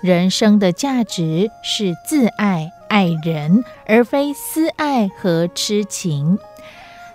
人生的价值是自爱、爱人，而非私爱和痴情。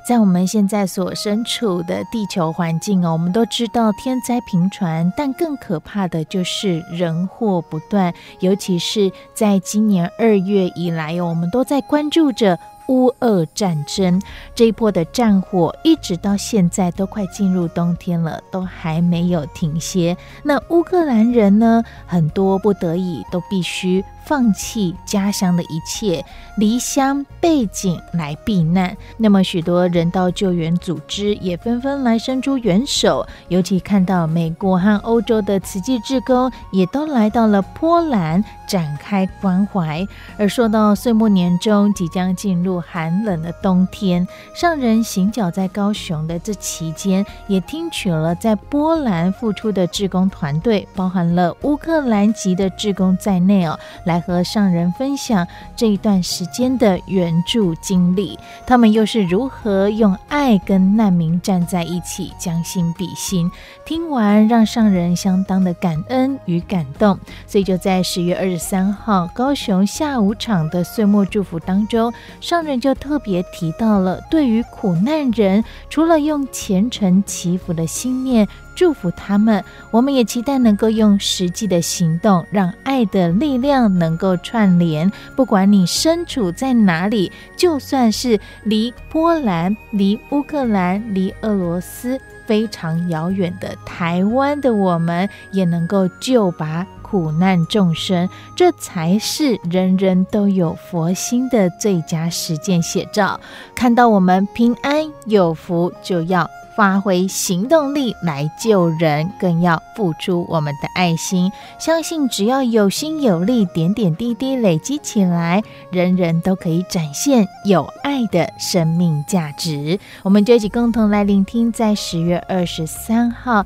在我们现在所身处的地球环境哦，我们都知道天灾频传，但更可怕的就是人祸不断。尤其是在今年二月以来哦，我们都在关注着。乌俄战争这一波的战火，一直到现在都快进入冬天了，都还没有停歇。那乌克兰人呢，很多不得已都必须。放弃家乡的一切，离乡背井来避难。那么，许多人道救援组织也纷纷来伸出援手。尤其看到美国和欧洲的慈济志工，也都来到了波兰展开关怀。而说到岁末年终，即将进入寒冷的冬天，上人行脚在高雄的这期间，也听取了在波兰付出的志工团队，包含了乌克兰籍的志工在内哦，来。来和上人分享这一段时间的援助经历，他们又是如何用爱跟难民站在一起，将心比心。听完，让上人相当的感恩与感动。所以就在十月二十三号高雄下午场的岁末祝福当中，上人就特别提到了，对于苦难人，除了用虔诚祈福的心念。祝福他们，我们也期待能够用实际的行动，让爱的力量能够串联。不管你身处在哪里，就算是离波兰、离乌克兰、离俄罗斯非常遥远的台湾的我们，也能够救拔苦难众生。这才是人人都有佛心的最佳实践写照。看到我们平安有福，就要。发挥行动力来救人，更要付出我们的爱心。相信只要有心有力，点点滴滴累积起来，人人都可以展现有爱的生命价值。我们就一起共同来聆听，在十月二十三号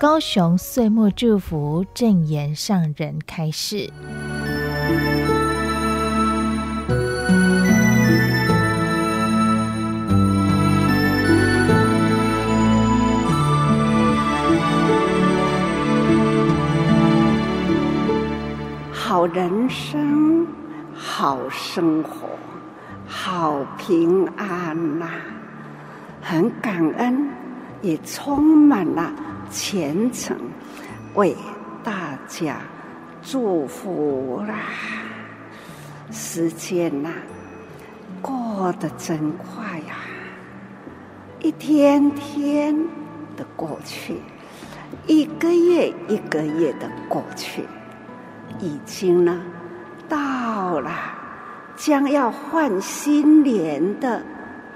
高雄岁末祝福正言上人开示。好人生，好生活，好平安呐、很感恩，也充满了虔诚，为大家祝福啦！时间呐、过得真快呀、一天天的过去，一个月一个月的过去。已经呢，到了将要换新年的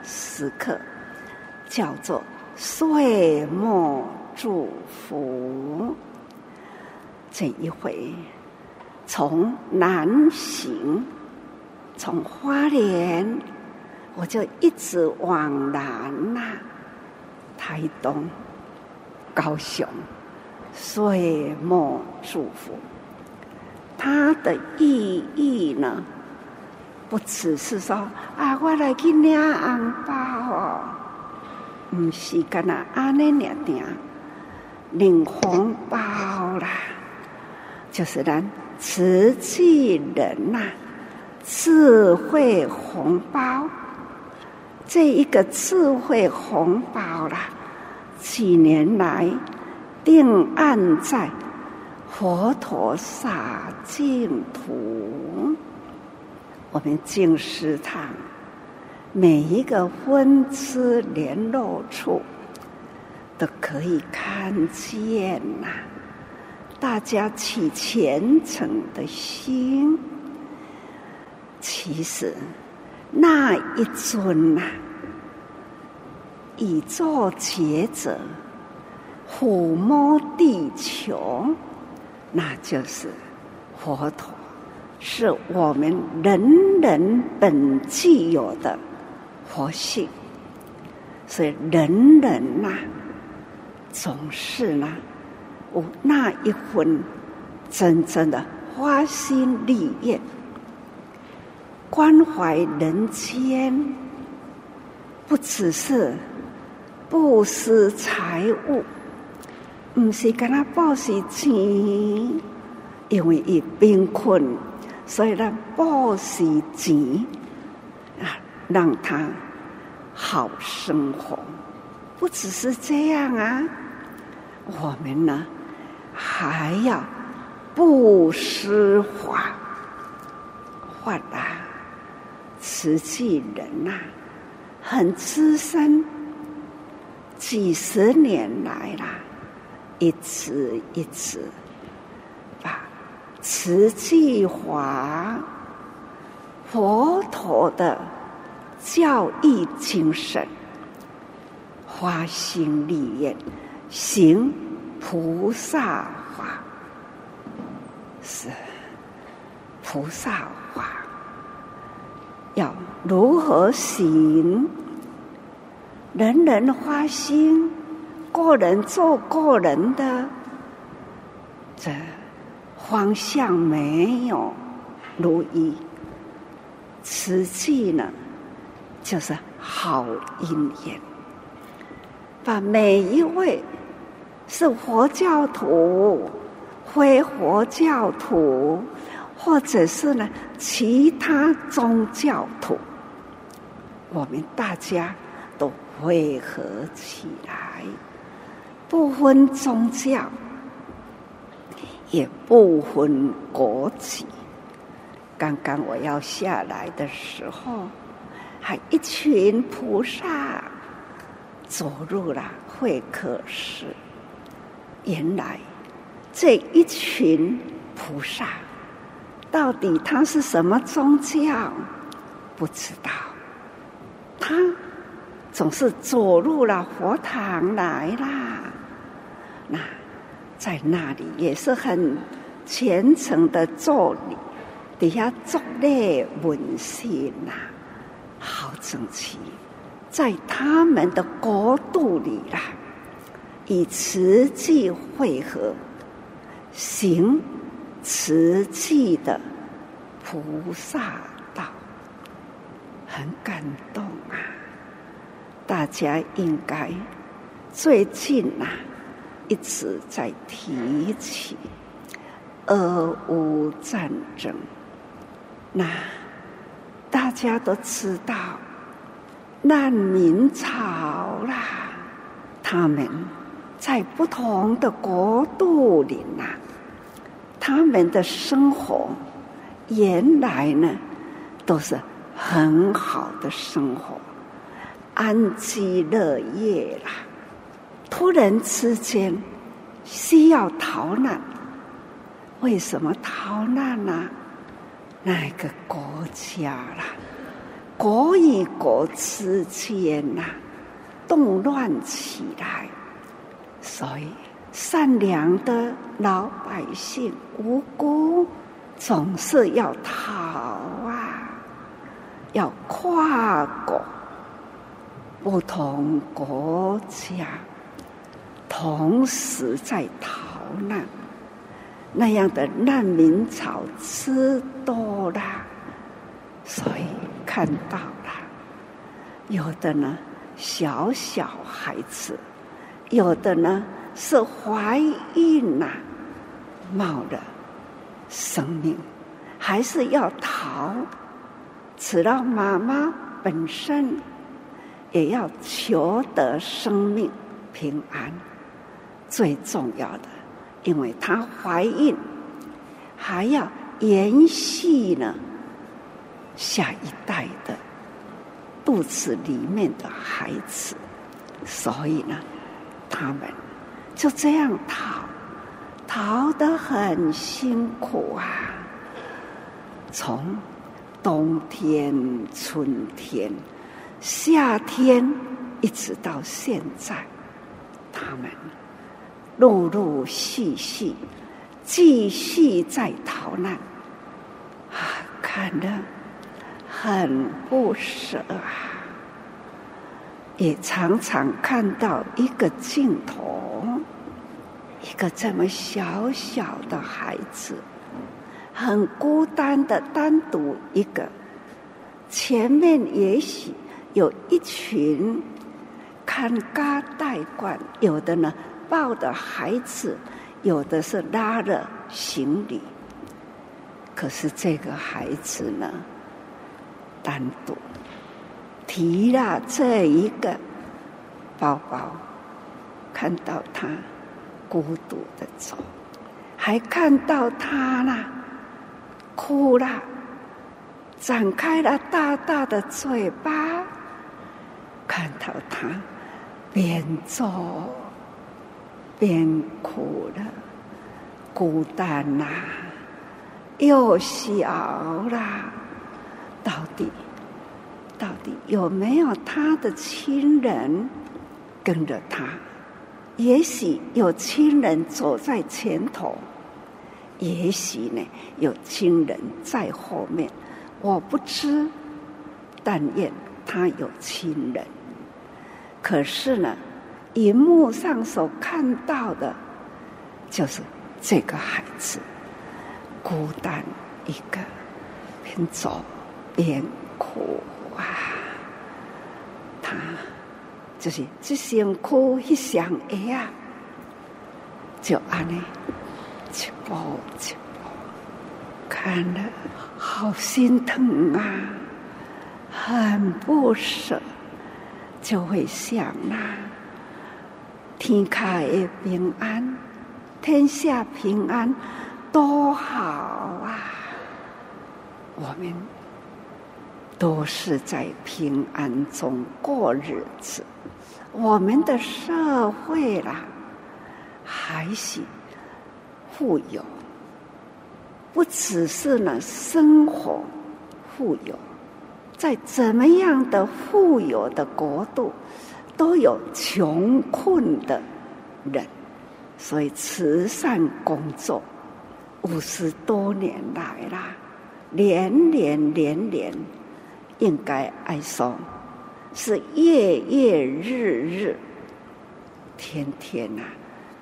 时刻，叫做岁末祝福。这一回从南行，从花莲，我就一直往南呐、啊，台东、高雄，岁末祝福。它的意义呢，不只是说啊，我来去领红包哦，不是干那安尼领领领红包啦，就是咱慈济人呐、啊，智慧红包，这一个智慧红包啦，几年来定案在。佛陀洒净土，我们净食堂每一个分支联络处都可以看见呐、大家起虔诚的心，其实那一尊呐、啊，宇宙觉者抚摸地球。那就是佛陀，是我们人人本具有的佛性，所以人人呐、总是呢，有那一分真正的发心立愿，关怀人间，不只是布施财物。不是跟他报喜钱，因为伊贫困，所以呢报喜钱啊，让他好生活。不只是这样啊，我们呢还要布施法，法啊，慈济人呐、啊，很资深，几十年来啦。一直一直把慈济华佛陀的教义精神，花心立愿，行菩萨法，是菩萨法，要如何行？人人花心。个人做个人的，这方向没有如意。实际呢，就是好因缘，把每一位是佛教徒、非佛教徒，或者是呢其他宗教徒，我们大家都汇合起来。不分宗教，也不分国籍。刚刚我要下来的时候，还一群菩萨走入了会客室。原来这一群菩萨，到底他是什么宗教？不知道。他总是走入了佛堂来啦。那在那里也是很虔诚的做礼，底下作礼问心呐，好整齐。在他们的国度里啦，以慈济会合，行慈济的菩萨道，很感动啊！大家应该最近呐、啊。一直在提起俄乌战争，那大家都知道难民潮啦，他们在不同的国度里呐，他们的生活原来呢都是很好的生活，安居乐业啦。突然之间需要逃难，为什么逃难呢？那个国家啦，国与国之间呐，动乱起来，所以善良的老百姓无辜，总是要逃啊，要跨过不同国家。同时在逃难，那样的难民潮吃多了，所以看到了，有的呢小小孩子，有的呢是怀孕呐、冒了生命，还是要逃，直到妈妈本身也要求得生命平安。最重要的，因为她怀孕，还要延续呢下一代的肚子里面的孩子，所以呢，他们就这样逃，逃得很辛苦啊，从冬天、春天、夏天，一直到现在，他们陆陆续续继续在逃难啊，看得很不舍啊，也常常看到一个镜头，一个这么小小的孩子。很孤单的，单独一个，前面也许有一群看家带惯，有的呢抱的孩子，有的是拉着行李。可是这个孩子呢，单独提了这一个包包，看到他孤独的走，还看到他呢。哭了，展开了大大的嘴巴，看到他边走边哭了，孤单呐、啊，又小了，到底到底有没有他的亲人跟着他？也许有亲人走在前头。也许呢，有亲人在后面，我不知，但愿他有亲人。可是呢，荧幕上所看到的，就是这个孩子孤单一个，边走边哭啊。他就是这想哭一想哎呀，就安呢。一步一步，看了好心疼啊，很不舍，就会想啊，天下的平安，天下平安多好啊！我们都是在平安中过日子，我们的社会啦，还行。富有，不只是呢生活富有，在怎么样的富有的国度，都有穷困的人。所以慈善工作五十多年来啦，年年年年，应该来说是夜夜日日，天天呐、啊，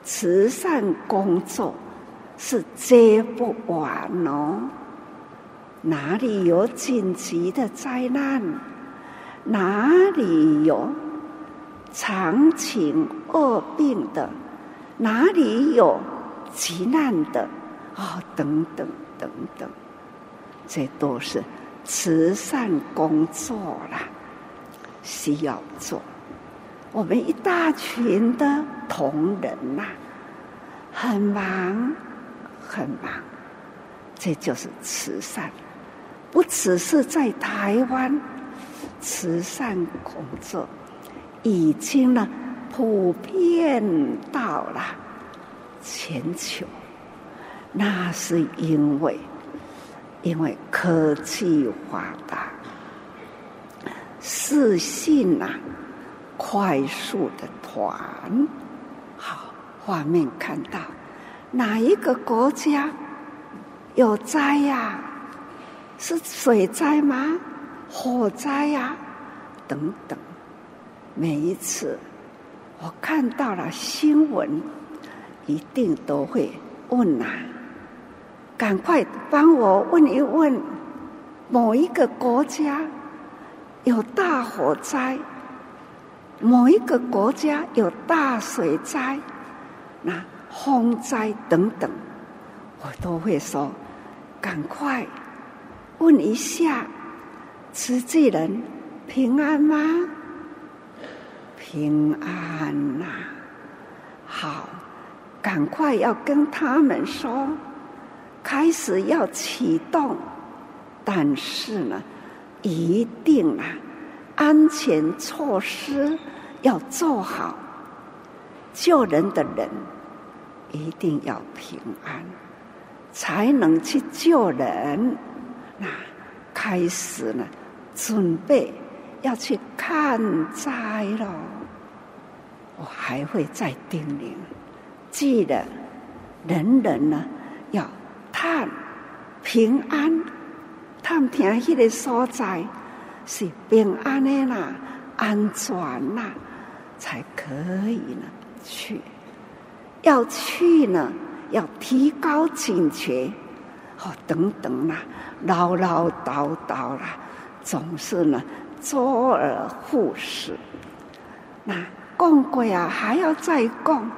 慈善工作。是接不完哦，哪里有紧急的灾难？哪里有长情恶病的？哪里有急难的？哦，等等等等，这都是慈善工作啦，需要做。我们一大群的同仁呐、啊，很忙。很忙，这就是慈善，不只是在台湾，慈善工作已经呢普遍到了全球。那是因为，因为科技发达，视讯啊，快速的传，好画面看到。哪一个国家有灾呀、是水灾吗？火灾呀、等等。每一次我看到了新闻，一定都会问啊，赶快帮我问一问，某一个国家有大火灾，某一个国家有大水灾，那。风灾等等，我都会说：赶快问一下，慈济人平安吗？平安呐、好，赶快要跟他们说，开始要启动，但是呢，一定啊，安全措施要做好，救人的人一定要平安，才能去救人。那开始呢，准备要去看灾了。我还会再叮咛，记得人人呢要探平安，探听迄个所在是平安的啦，安全啦，才可以呢去。要去呢，要提高警觉，哦，等等啦，唠唠叨叨啦，总是呢周而复始，那。讲过啊，还要再讲。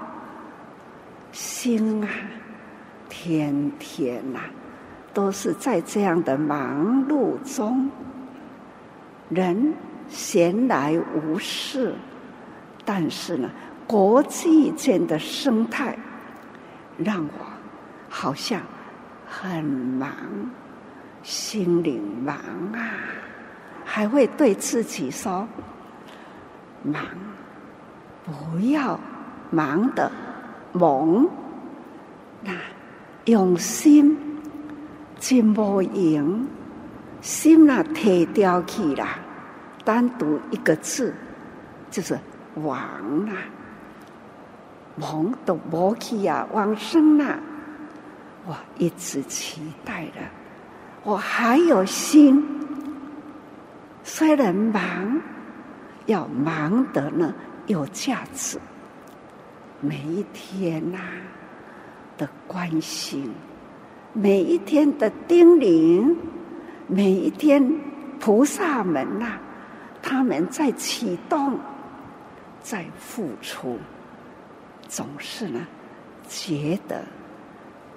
心啊，天天呐、啊，都是在这样的忙碌中，人闲来无事，但是呢，国际间的生态让我好像很忙，心灵忙啊，还会对自己说忙。不要忙得忙，那用心真无用，心那提掉去了，单独一个字就是亡啦，忙都无去啊，往生啊！我一直期待的，我还有心，虽然忙，要忙得呢。有价值，每一天呐、的关心，每一天的叮咛，每一天菩萨们呐、他们在启动，在付出，总是呢觉得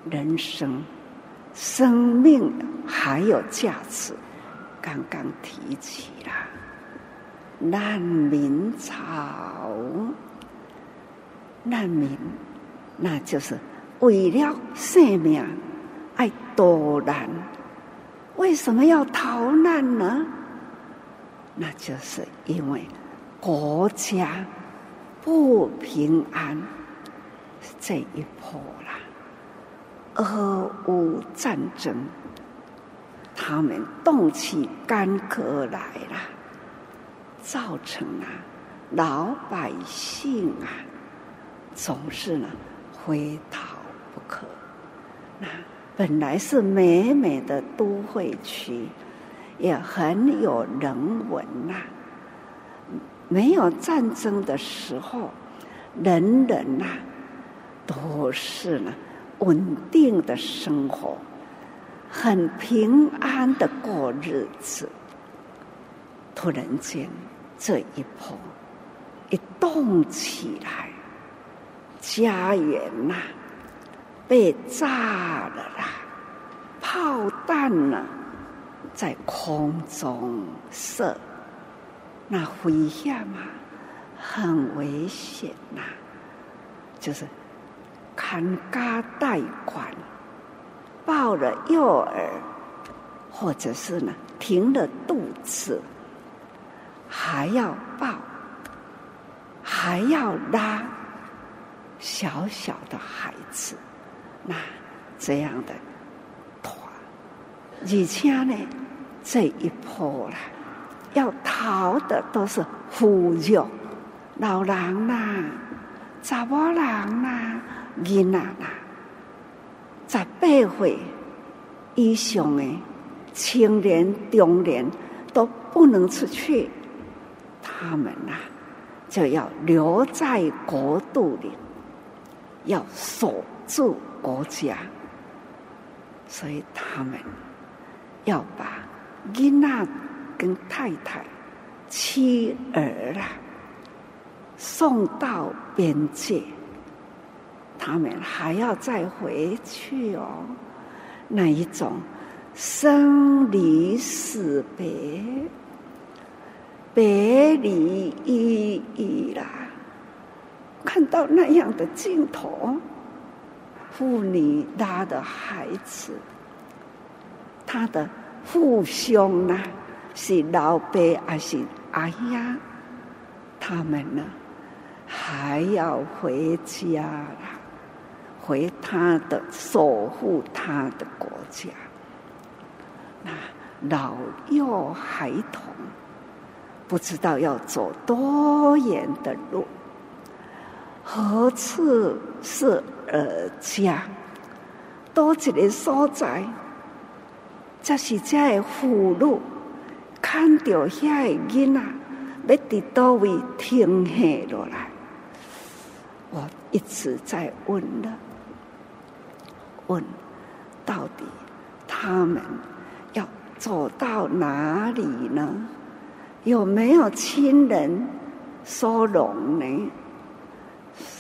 人生生命还有价值。刚刚提起了。难民潮，难民，那就是为了生命爱躲难。为什么要逃难呢？那就是因为国家不平安这一波啦，俄乌战争，他们动起干戈来了。造成啊，老百姓啊，总是呢，非逃不可。那本来是美美的都会区，也很有人文呐、没有战争的时候，人人呐、都是呢，稳定的生活，很平安的过日子。突然间。这一波一动起来，家园呐、被炸了啦，炮弹呢在空中射，那危险嘛，很危险呐、就是看家贷款，抱了幼儿，或者是呢停了肚子。还要抱，还要拉小小的孩子，那这样的团，而且呢，这一波啦，要逃的都是妇孺、老人啦、啊、查某人啦、囡仔啦，十八岁以上的青年、中年都不能出去。他们呐、就要留在国度里，要守住国家，所以他们要把囡仔跟太太、妻儿啊送到边界，他们还要再回去哦。那一种生离死别。别离依依啦，看到那样的镜头，妇女拉的孩子，他的父兄呢，是老伯还是阿呀？他们呢，还要回家了，回他的守护他的国家。那老幼孩童，不知道要走多远的路，何处是儿家？多一个所在，这是这个父母看到遐个囡仔，要伫叨位停下落来。我一直在问了，问到底他们要走到哪里呢？有没有亲人收容呢？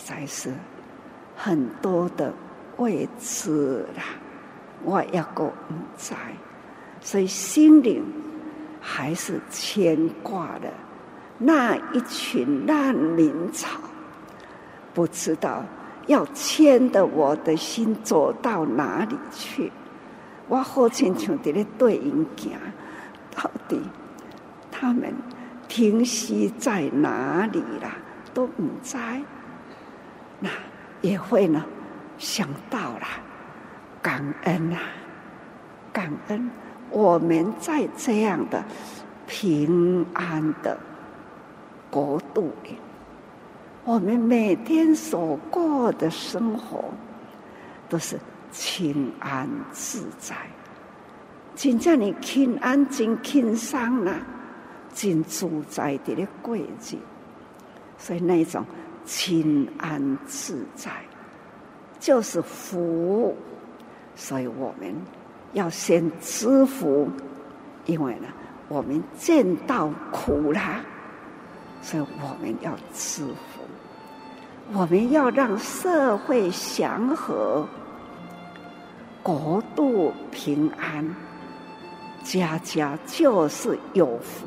在是很多的未知啦，我也个不在，所以心里还是牵挂的那一群难民潮，不知道要牵着我的心走到哪里去。我好亲像在咧对因行，到底。他们停息在哪里啦？都不知，那也会呢想到了感恩啊，感恩我们在这样的平安的国度里，我们每天所过的生活都是清安自在，真正你平安真轻松啊。真自在的咧过日，所以那种清安自在就是福。所以我们要先知福，因为呢，我们见到苦啦，所以我们要知福。我们要让社会祥和，国度平安，家家就是有福。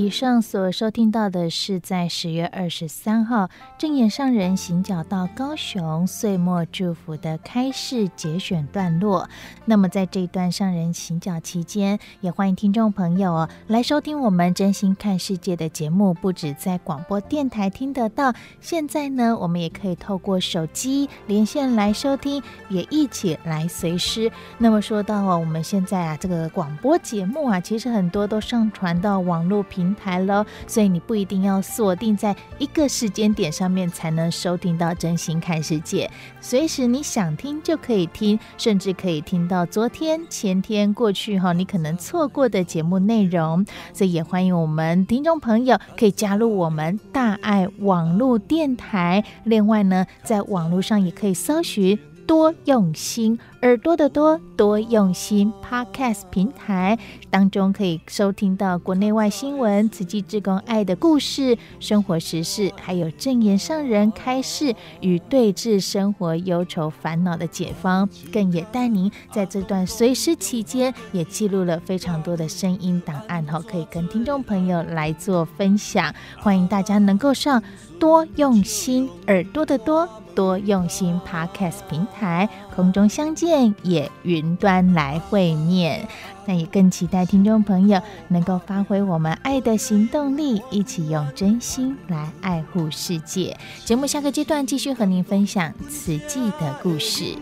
以上所收听到的是在十月二十三号正眼上人行脚到高雄岁末祝福的开示节选段落。那么在这一段上人行脚期间，也欢迎听众朋友来收听我们真心看世界的节目，不止在广播电台听得到，现在呢，我们也可以透过手机连线来收听，也一起来随师。那么说到哦，我们现在啊，这个广播节目啊，其实很多都上传到网络平台。台了，所以你不一定要锁定在一个时间点上面才能收听到真心看世界，随时你想听就可以听，甚至可以听到昨天、前天过去哈，你可能错过的节目内容。所以也欢迎我们听众朋友可以加入我们大爱网络电台。另外呢，在网络上也可以搜寻。多用心，耳朵的多，多用心。Podcast 平台当中可以收听到国内外新闻、慈济志工爱的故事、生活时事，还有正言上人开示与对治生活忧愁烦恼的解方。更也带您在这段随师期间，也记录了非常多的声音档案，哈，可以跟听众朋友来做分享。欢迎大家能够上多用心，耳朵的多。多用心，Podcast 平台，空中相见，也云端来会面。那也更期待听众朋友能够发挥我们爱的行动力，一起用真心来爱护世界。节目下个阶段继续和您分享此季的故事。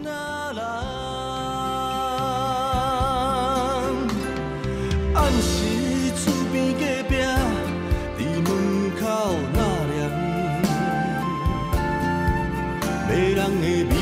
让你人的。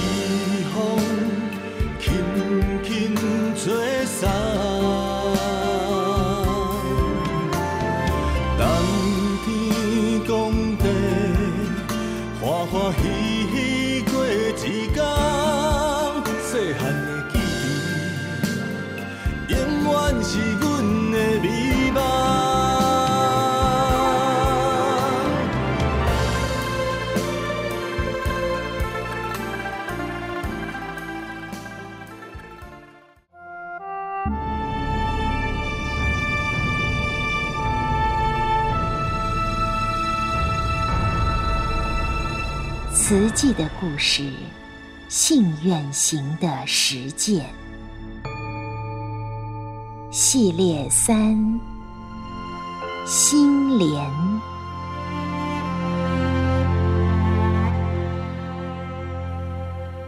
远行的实践系列三：心莲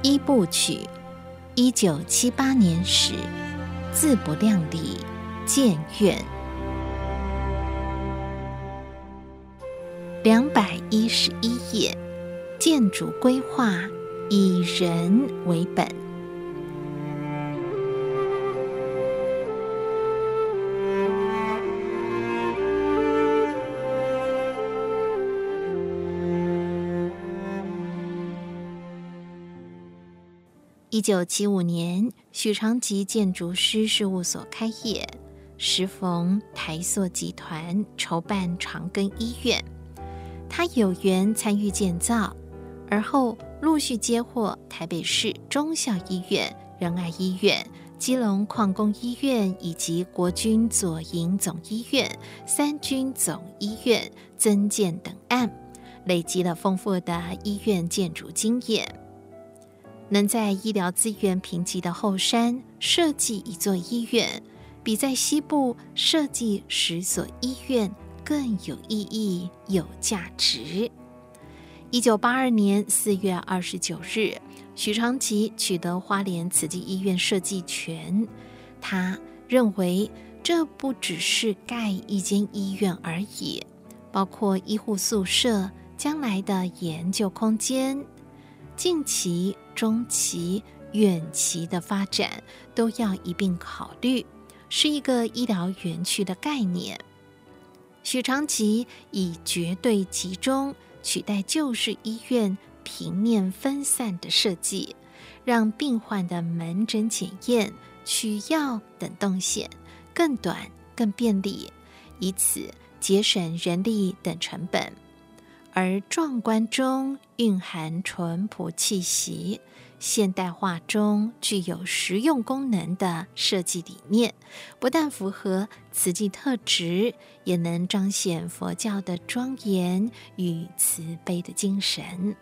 一部曲。一九七八年始，自不量力建院，两百一十一页。建筑规划以人为本。一九七五年，许长吉建筑师事务所开业，时逢台塑集团筹办长庚医院，他有缘参与建造。而后陆续接获台北市中小医院、仁爱医院、基隆矿工医院以及国军左营总医院、三军总医院增建等案，累积了丰富的医院建筑经验。能在医疗资源贫瘠的后山设计一座医院，比在西部设计十所医院更有意义、有价值。一九八二年四月二十九日，许长吉取得花莲慈济医院设计权。他认为，这不只是盖一间医院而已，包括医护宿舍、将来的研究空间、近期、中期、远期的发展都要一并考虑，是一个医疗园区的概念。许长吉以绝对集中。取代旧式医院平面分散的设计，让病患的门诊检验、取药等动线更短、更便利，以此节省人力等成本。而壮观中蕴含淳朴气息。现代化中具有实用功能的设计理念，不但符合瓷器特质，也能彰显佛教的庄严与慈悲的精神。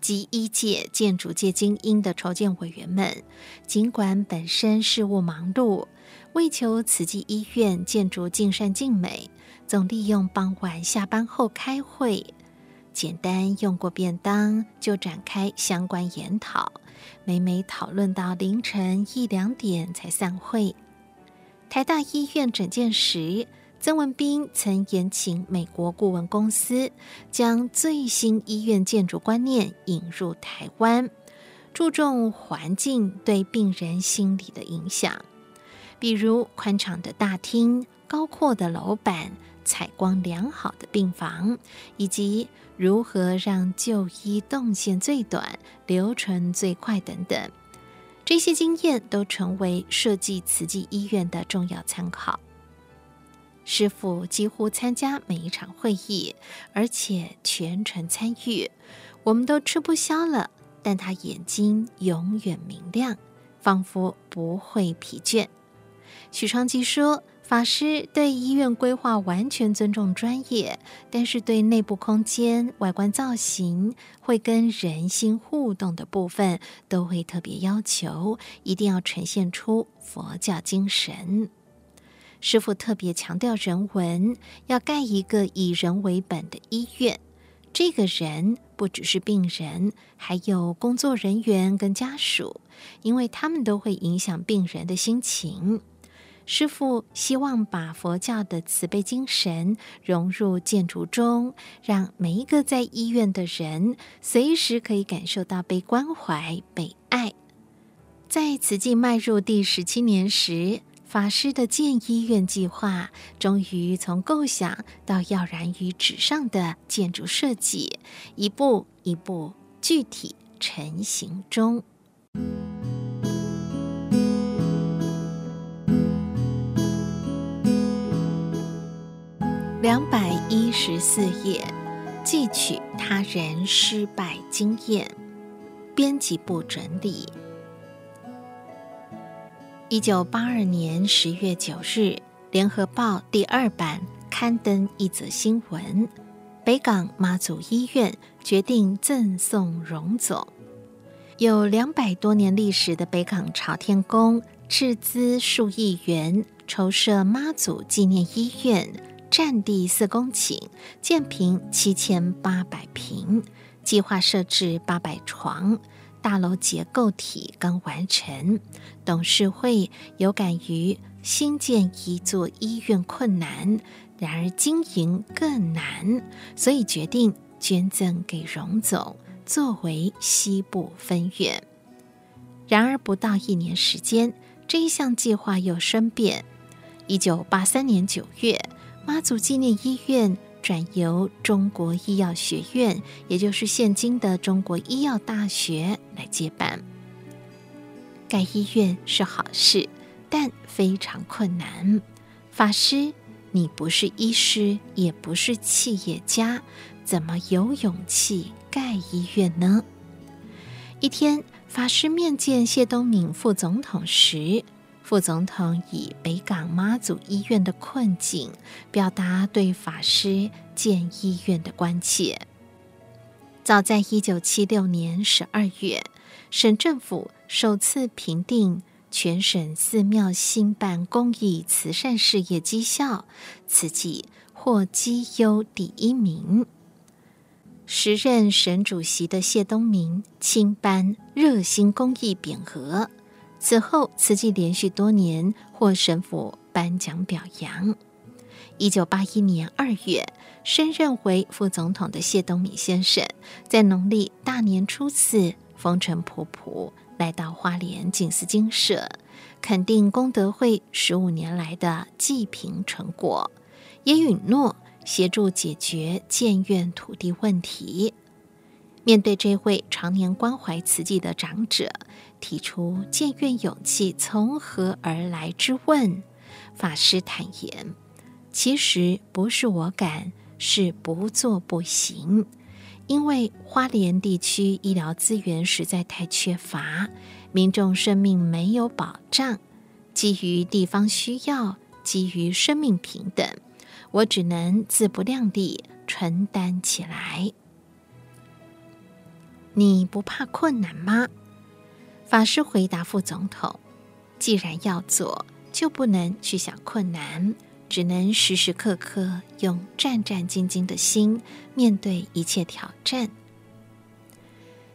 集医界、建筑界精英的筹建委员们，尽管本身事务忙碌，为求慈济医院建筑尽善尽美，总利用傍晚下班后开会。简单用过便当，就展开相关研讨，每每讨论到凌晨一两点才散会。台大医院整建时，曾文彬曾延请美国顾问公司，将最新医院建筑观念引入台湾，注重环境对病人心理的影响，比如宽敞的大厅、高阔的楼板。采光良好的病房，以及如何让就医动线最短、流程最快等等，这些经验都成为设计慈济医院的重要参考。师傅几乎参加每一场会议，而且全程参与，我们都吃不消了。但他眼睛永远明亮，仿佛不会疲倦。许昌吉说。法师对医院规划完全尊重专业，但是对内部空间、外观造型、会跟人心互动的部分，都会特别要求，一定要呈现出佛教精神。师傅特别强调人文，要盖一个以人为本的医院。这个人不只是病人，还有工作人员跟家属，因为他们都会影响病人的心情。师父希望把佛教的慈悲精神融入建筑中，让每一个在医院的人随时可以感受到被关怀、被爱。在慈济迈入第十七年时，法师的建医院计划终于从构想到跃然于纸上的建筑设计，一步一步具体成型中。两百一十四页，记取他人失败经验。编辑部整理。一九八二年十月九日，《联合报》第二版刊登一则新闻：北港妈祖医院决定赠送荣总。有两百多年历史的北港朝天宫，斥资数亿元筹设妈祖纪念医院，占地四公顷，建坪七千八百坪，计划设置八百床。大楼结构体刚完成，董事会有感于新建一座医院困难，然而经营更难，所以决定捐赠给荣总作为西部分院。然而不到一年时间，这一项计划又生变。一九八三年九月，妈祖纪念医院。转由中国医药学院，也就是现今的中国医药大学来接办。盖医院是好事，但非常困难。法师，你不是医师，也不是企业家，怎么有勇气盖医院呢？一天，法师面见谢东闵副总统时，副总统以北港妈祖医院的困境，表达对法师建医院的关切。早在一九七六年十二月，省政府首次评定全省寺庙兴办公益慈善事业绩效，此际获绩优第一名。时任省主席的谢东闵亲颁热心公益匾额。此后，慈济连续多年获省府颁奖表扬。一九八一年二月，升任为副总统的谢东闵先生，在农历大年初四，风尘仆仆来到花莲静思精舍，肯定功德会十五年来的济贫成果，也允诺协助解决建院土地问题。面对这位常年关怀慈济的长者，提出建院勇气从何而来之问，法师坦言：“其实不是我敢，是不做不行。因为花莲地区医疗资源实在太缺乏，民众生命没有保障。基于地方需要，基于生命平等，我只能自不量力承担起来。你不怕困难吗？”法师回答副总统：“既然要做，就不能去想困难，只能时时刻刻用战战兢兢的心面对一切挑战。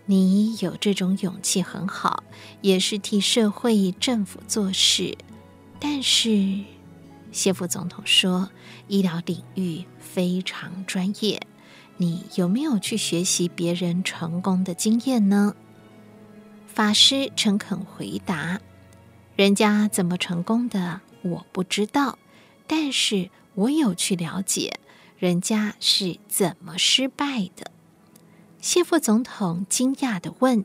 你有这种勇气很好，也是替社会政府做事。但是，谢副总统说，医疗领域非常专业，你有没有去学习别人成功的经验呢？”法师诚恳回答：“人家怎么成功的，我不知道，但是我有去了解人家是怎么失败的。”谢副总统惊讶地问：“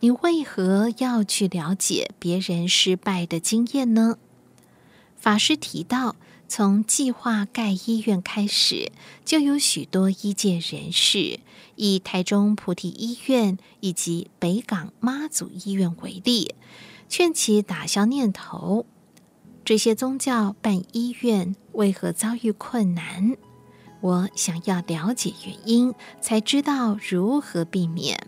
你为何要去了解别人失败的经验呢？”法师提到，从计划盖医院开始，就有许多医界人士，以台中菩提医院以及北港妈祖医院为例，劝其打消念头。这些宗教办医院为何遭遇困难？我想要了解原因，才知道如何避免。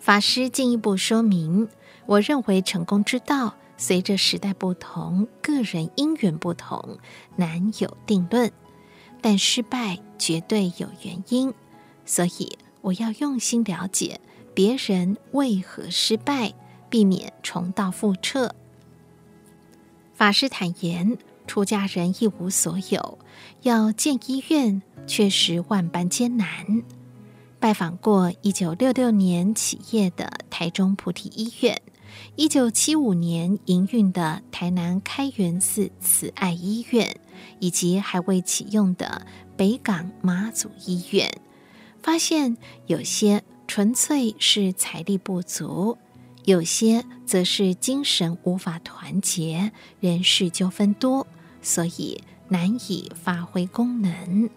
法师进一步说明，我认为成功之道。随着时代不同，个人因缘不同，难有定论。但失败绝对有原因，所以我要用心了解别人为何失败，避免重蹈覆辙。法师坦言，出家人一无所有，要建医院确实万般艰难。拜访过一九六六年起业的台中菩提医院。一九七五年营运的台南开元寺慈爱医院，以及还未启用的北港妈祖医院，发现有些纯粹是财力不足，有些则是精神无法团结，人事纠纷多，所以难以发挥功能。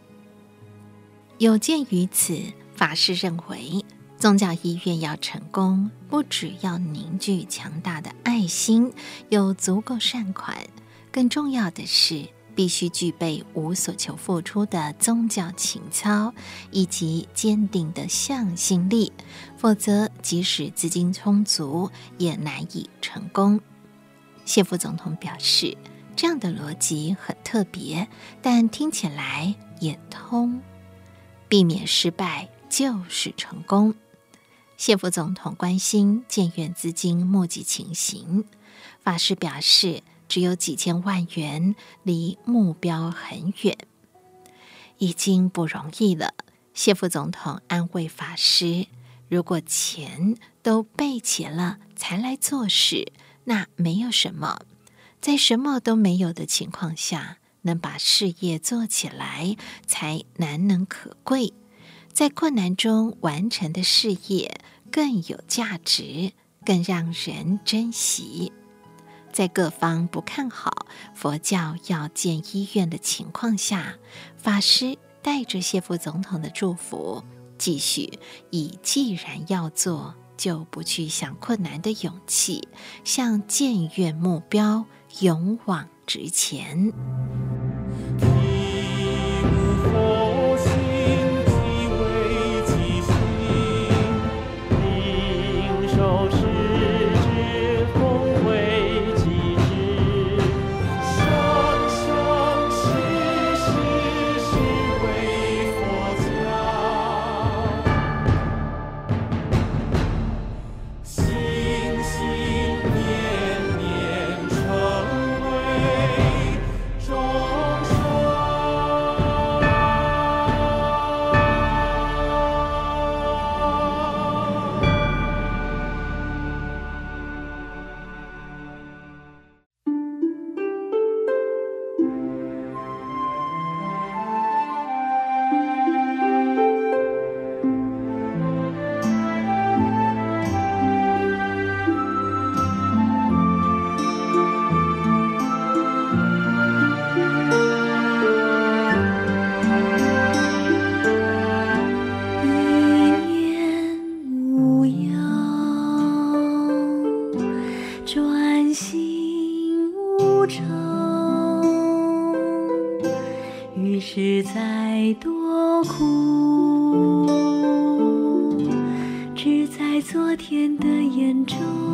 有鉴于此，法师认为。宗教医院要成功，不只要凝聚强大的爱心，有足够善款，更重要的是必须具备无所求付出的宗教情操以及坚定的向心力，否则即使资金充足，也难以成功。谢副总统表示，这样的逻辑很特别，但听起来也通。避免失败就是成功。谢副总统关心建院资金募集情形，法师表示只有几千万元，离目标很远，已经不容易了。谢副总统安慰法师：如果钱都备齐了才来做事，那没有什么；在什么都没有的情况下，能把事业做起来才难能可贵。在困难中完成的事业更有价值，更让人珍惜。在各方不看好佛教要建医院的情况下，法师带着谢副总统的祝福，继续以既然要做，就不去想困难的勇气，向建院目标勇往直前。昨天的眼中。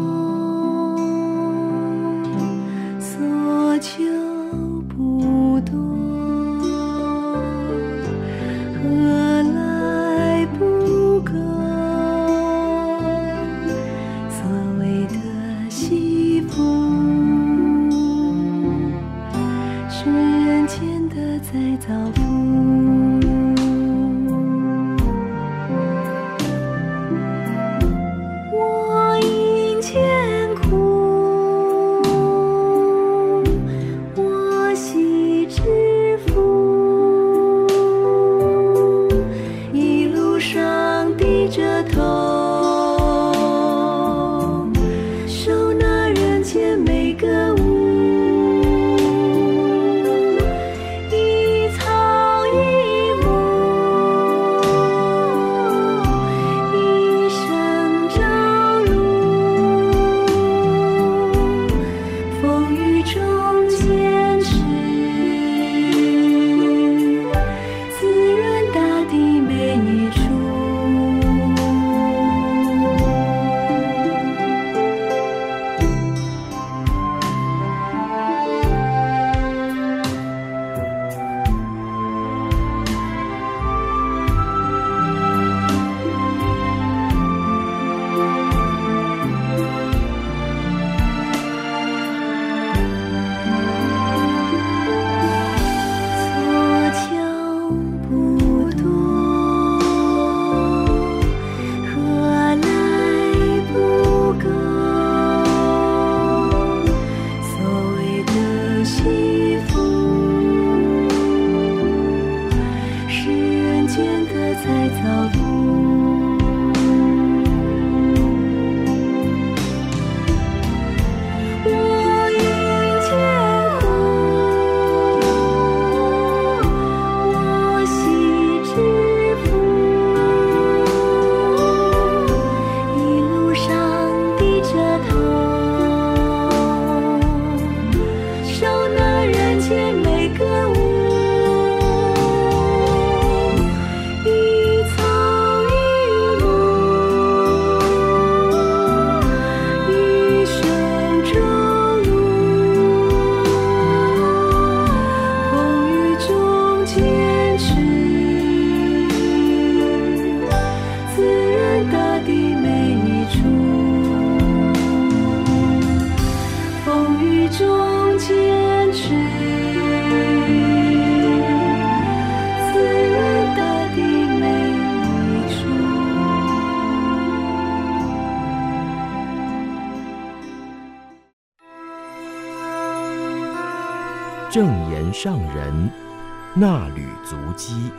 那履足迹。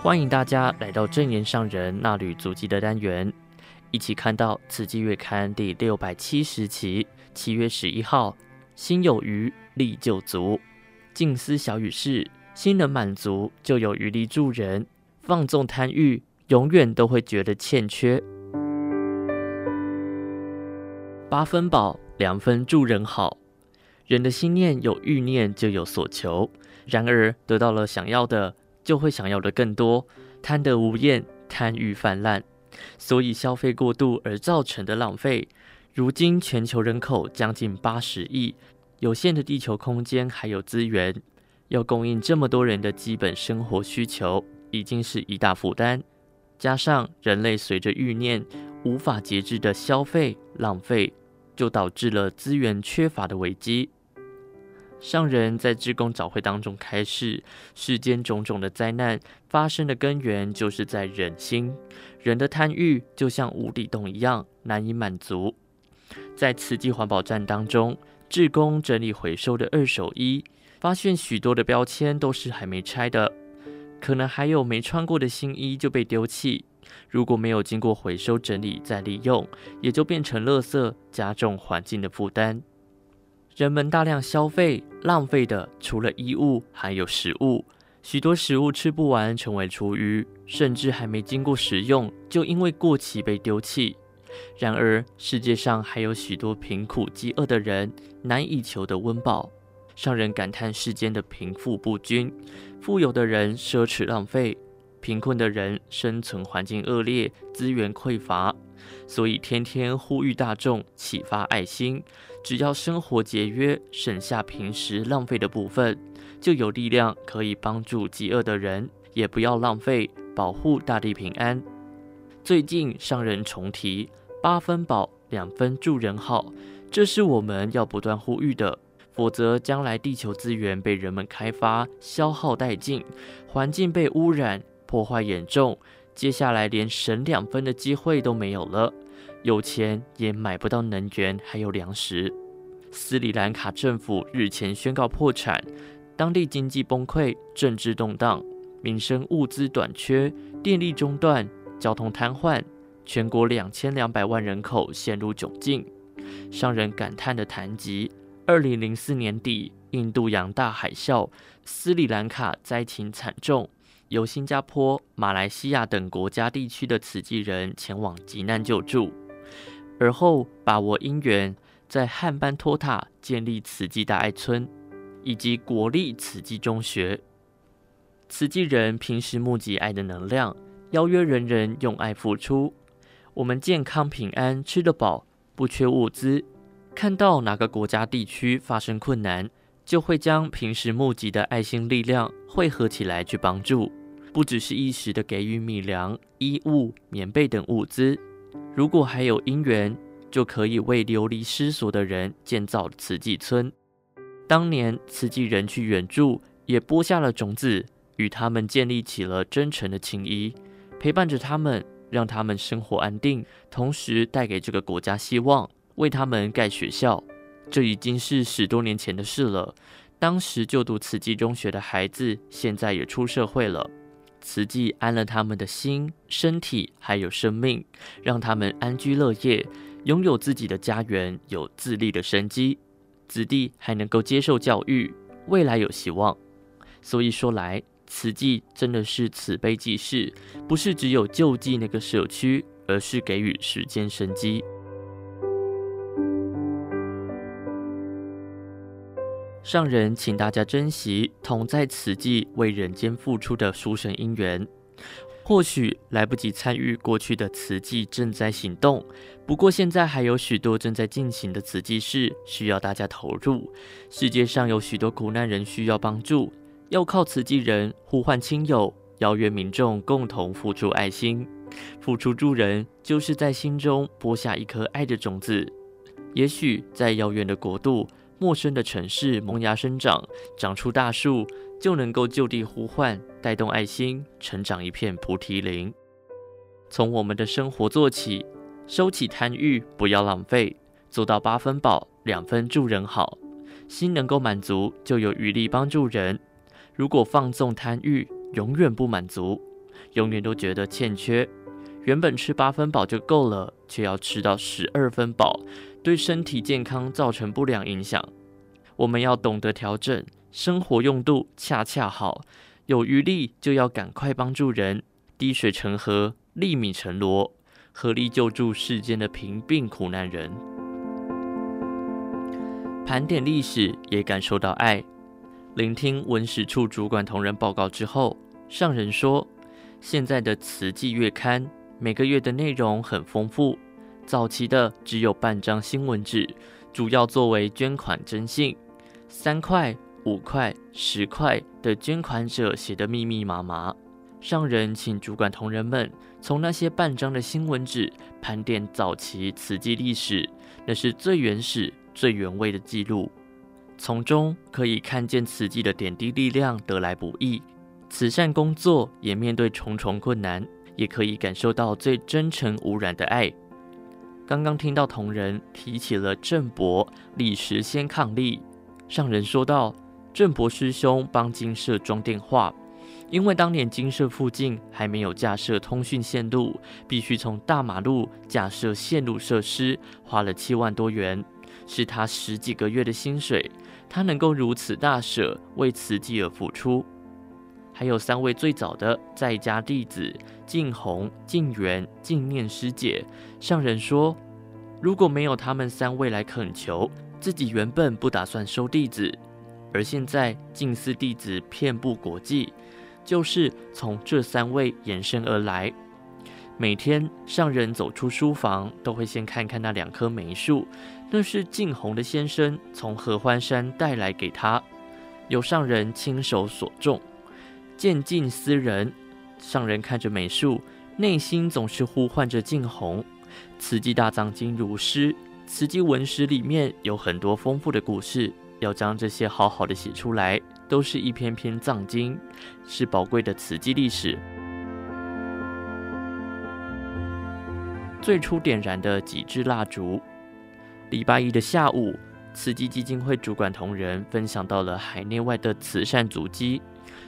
欢迎大家来到正言上人那履足迹的单元，一起看到《慈济月刊》第六百七十期，七月十一号，心有余力就足。静思小语是：心能满足，就有余力助人。放纵贪欲，永远都会觉得欠缺。八分饱，两分助人好。人的心念有欲念，就有所求。然而得到了想要的。就会想要的更多，贪得无厌，贪欲泛滥，所以消费过度而造成的浪费。如今全球人口将近八十亿，有限的地球空间还有资源，要供应这么多人的基本生活需求，已经是一大负担。加上人类随着欲念无法节制的消费浪费，就导致了资源缺乏的危机。上人在志工早会当中开示，世间种种的灾难发生的根源就是在人心，人的贪欲就像无底洞一样难以满足。在慈济环保站当中，志工整理回收的二手衣，发现许多的标签都是还没拆的，可能还有没穿过的新衣就被丢弃。如果没有经过回收整理再利用，也就变成垃圾，加重环境的负担。人们大量消费，浪费的除了衣物，还有食物。许多食物吃不完，成为厨余，甚至还没经过食用，就因为过期被丢弃。然而，世界上还有许多贫苦饥饿的人，难以求得温饱。上人感叹世间的贫富不均，富有的人奢侈浪费，贫困的人生存环境恶劣，资源匮乏。所以天天呼吁大众启发爱心。只要生活节约，省下平时浪费的部分，就有力量可以帮助饥饿的人，也不要浪费，保护大地平安。最近上人重提八分饱，两分助人好，这是我们要不断呼吁的，否则将来地球资源被人们开发消耗殆尽，环境被污染破坏严重，接下来连省两分的机会都没有了。有钱也买不到能源，还有粮食。斯里兰卡政府日前宣告破产，当地经济崩溃，政治动荡，民生物资短缺，电力中断，交通瘫痪，全国两千两百万人口陷入窘境。商人感叹地谈及，二零零四年底印度洋大海啸，斯里兰卡灾情惨重，由新加坡、马来西亚等国家地区的慈济人前往急难救助。而后把握因缘，在汉班托塔建立慈济大爱村，以及国立慈济中学。慈济人平时募集爱的能量，邀约人人用爱付出。我们健康平安，吃得饱，不缺物资。看到哪个国家地区发生困难，就会将平时募集的爱心力量汇合起来去帮助，不只是一时的给予米粮、衣物、棉被等物资。如果还有因缘，就可以为流离失所的人建造慈济村。当年慈济人去援助，也播下了种子，与他们建立起了真诚的情谊，陪伴着他们，让他们生活安定，同时带给这个国家希望，为他们盖学校。这已经是十多年前的事了。当时就读慈济中学的孩子，现在也出社会了。慈济安了他们的心、身体，还有生命，让他们安居乐业，拥有自己的家园，有自立的生机，子弟还能够接受教育，未来有希望。所以说来，慈济真的是慈悲济世，不是只有救济那个社区，而是给予世间生机。上人，请大家珍惜同在慈济为人间付出的殊胜因缘。或许来不及参与过去的慈济赈灾行动，不过现在还有许多正在进行的慈济事需要大家投入。世界上有许多苦难人需要帮助，要靠慈济人呼唤亲友，邀约民众共同付出爱心，付出助人，就是在心中播下一颗爱的种子。也许在遥远的国度、陌生的城市萌芽生长，长出大树，就能够就地呼唤，带动爱心，成长一片菩提林。从我们的生活做起，收起贪欲，不要浪费，做到八分饱，两分助人好。心能够满足，就有余力帮助人。如果放纵贪欲，永远不满足，永远都觉得欠缺。原本吃八分饱就够了，却要吃到十二分饱，对身体健康造成不良影响。我们要懂得调整，生活用度恰恰好，有余力就要赶快帮助人，滴水成河，粒米成箩，合力救助世间的贫病苦难人。盘点历史，也感受到爱。聆听文史处主管同仁报告之后，上人说：“现在的慈济月刊每个月的内容很丰富，早期的只有半张新闻纸，主要作为捐款征信，三块、五块、十块的捐款者写得密密麻麻。上人请主管同仁们从那些半张的新闻纸盘点早期慈济历史，那是最原始、最原味的记录。”从中可以看见慈济的点滴力量得来不易，慈善工作也面对重重困难，也可以感受到最真诚无染的爱。刚刚听到同仁提起了郑伯立时先抗力，上人说道：郑伯师兄帮金舍装电话，因为当年金舍附近还没有架设通讯线路，必须从大马路架设线路设施，花了七万多元，是他十几个月的薪水。他能够如此大舍，为慈济而付出，还有三位最早的在家弟子静红、静圆、静念师姐。上人说，如果没有他们三位来恳求，自己原本不打算收弟子，而现在净寺弟子遍布国际，就是从这三位延伸而来。每天上人走出书房，都会先看看那两棵梅树。那是静红的先生从合欢山带来给他，由上人亲手所种，见尽思人。上人看着美术，内心总是呼唤着净红。慈济大藏经如诗，慈济文史里面有很多丰富的故事，要将这些好好的写出来，都是一篇篇藏经，是宝贵的慈济历史。最初点燃的几支蜡烛。礼拜一的下午，慈济基金会主管同仁分享到了海内外的慈善足迹。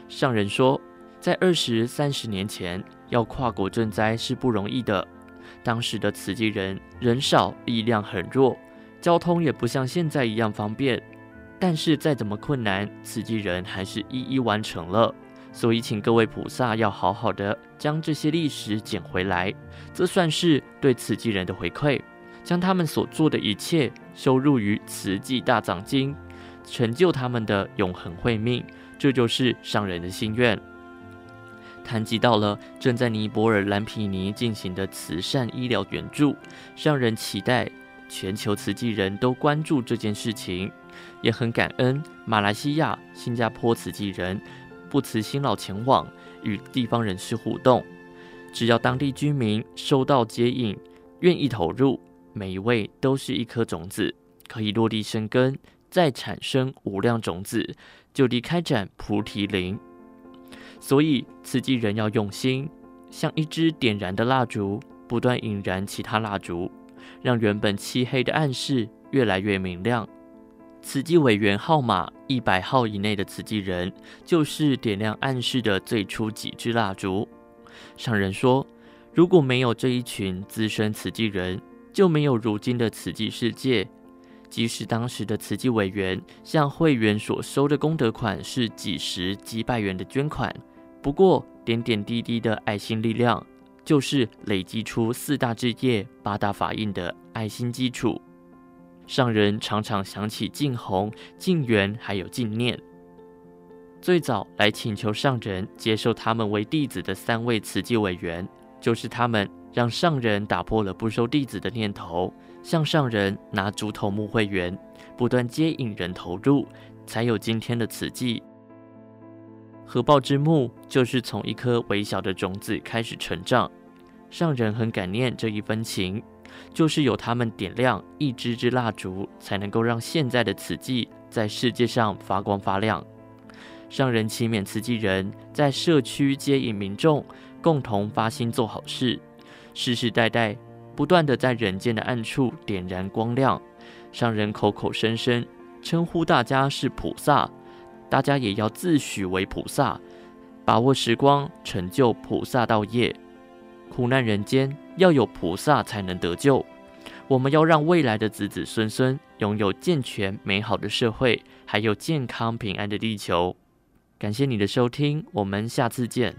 上人说，在二十三十年前，要跨国赈灾是不容易的。当时的慈济人人少，力量很弱，交通也不像现在一样方便。但是再怎么困难，慈济人还是一一完成了。所以，请各位菩萨要好好的将这些历史捡回来，这算是对慈济人的回馈。将他们所做的一切收入于《慈济大藏经》，成就他们的永恒慧命，这就是上人的心愿。谈及到了正在尼泊尔蓝毗尼进行的慈善医疗援助，上人期待全球慈济人都关注这件事情，也很感恩马来西亚、新加坡慈济人不辞辛劳前往与地方人士互动，只要当地居民收到接引，愿意投入。每一位都是一颗种子，可以落地生根，再产生无量种子，就地开展菩提林。所以，慈济人要用心，像一支点燃的蜡烛，不断引燃其他蜡烛，让原本漆黑的暗室越来越明亮。慈济委员号码一百号以内的慈济人，就是点亮暗室的最初几支蜡烛。上人说，如果没有这一群资深慈济人，就没有如今的慈济世界。即使当时的慈济委员向会员所收的功德款是几十几百元的捐款，不过点点滴滴的爱心力量，就是累积出四大志业、八大法印的爱心基础。上人常常想起净红、净圆还有净念。最早来请求上人接受他们为弟子的三位慈济委员，就是他们。让上人打破了不收弟子的念头，向上人拿竹头募会员，不断接引人投入，才有今天的慈济。合抱之木就是从一颗微小的种子开始成长。上人很感念这一分情，就是有他们点亮一支支蜡烛，才能够让现在的慈济在世界上发光发亮。上人勤勉慈济人在社区接引民众，共同发心做好事，世世代代不断的在人间的暗处点燃光亮。上人口口声声称呼大家是菩萨，大家也要自诩为菩萨，把握时光，成就菩萨道业。苦难人间，要有菩萨才能得救。我们要让未来的子子孙孙拥有健全美好的社会，还有健康平安的地球。感谢你的收听，我们下次见。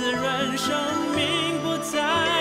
海，滋润生命，不再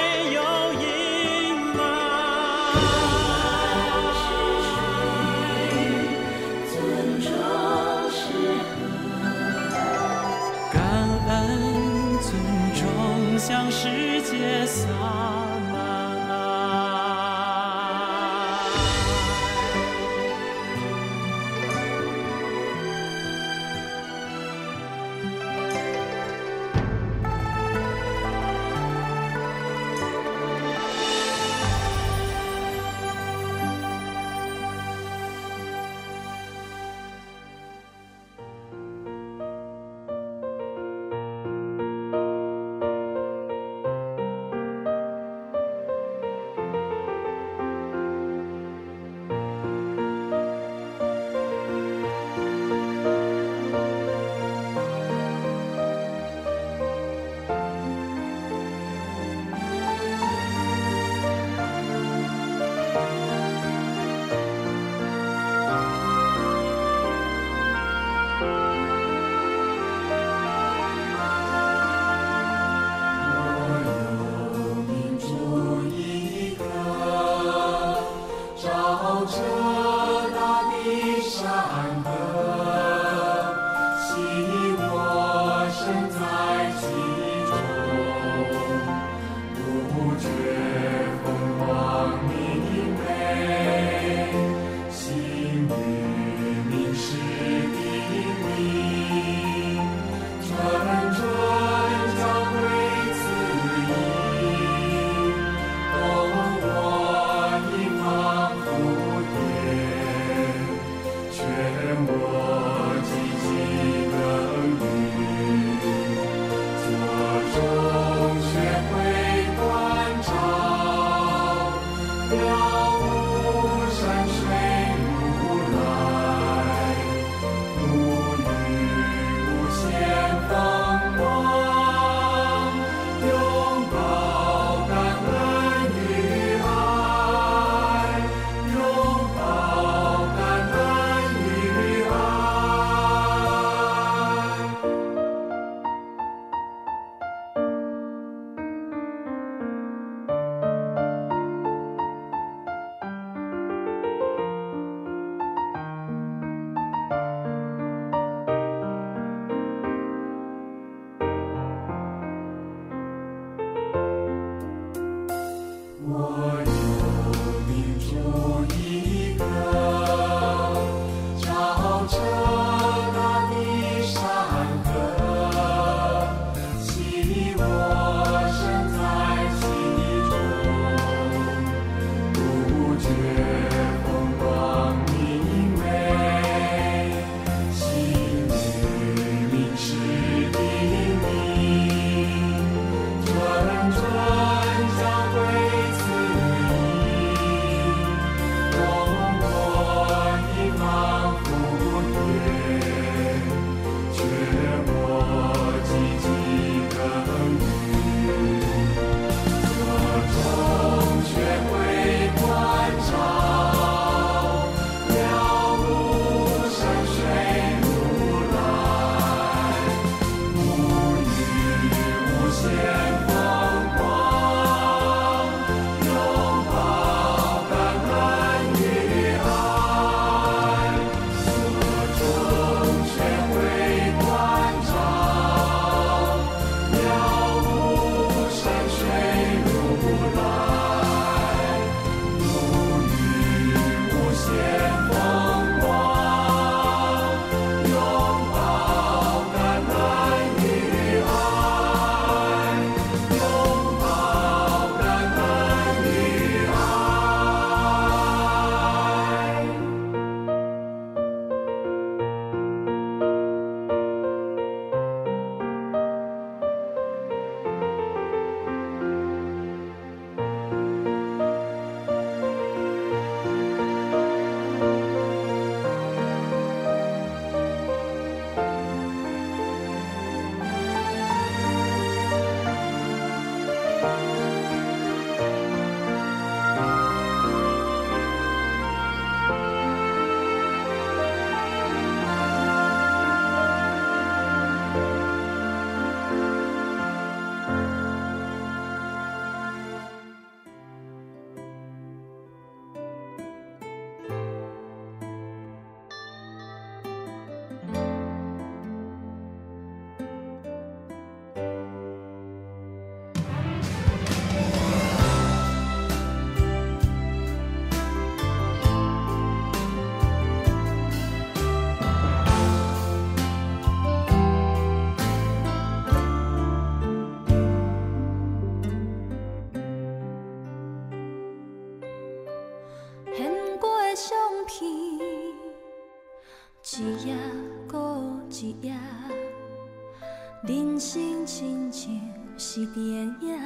人生亲像是电影，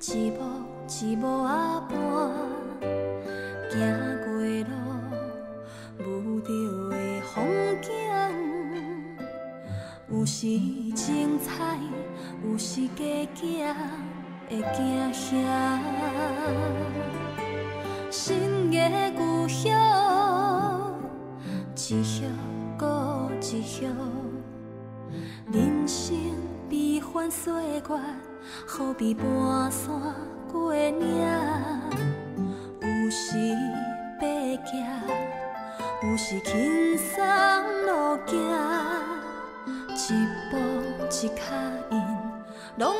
一幕一幕啊搬，行过路，遇到的风景，有时精彩，有时假惊会惊吓，岁月，好比搬山过岭，有时爬行，有时轻松路行，一步一脚印，拢。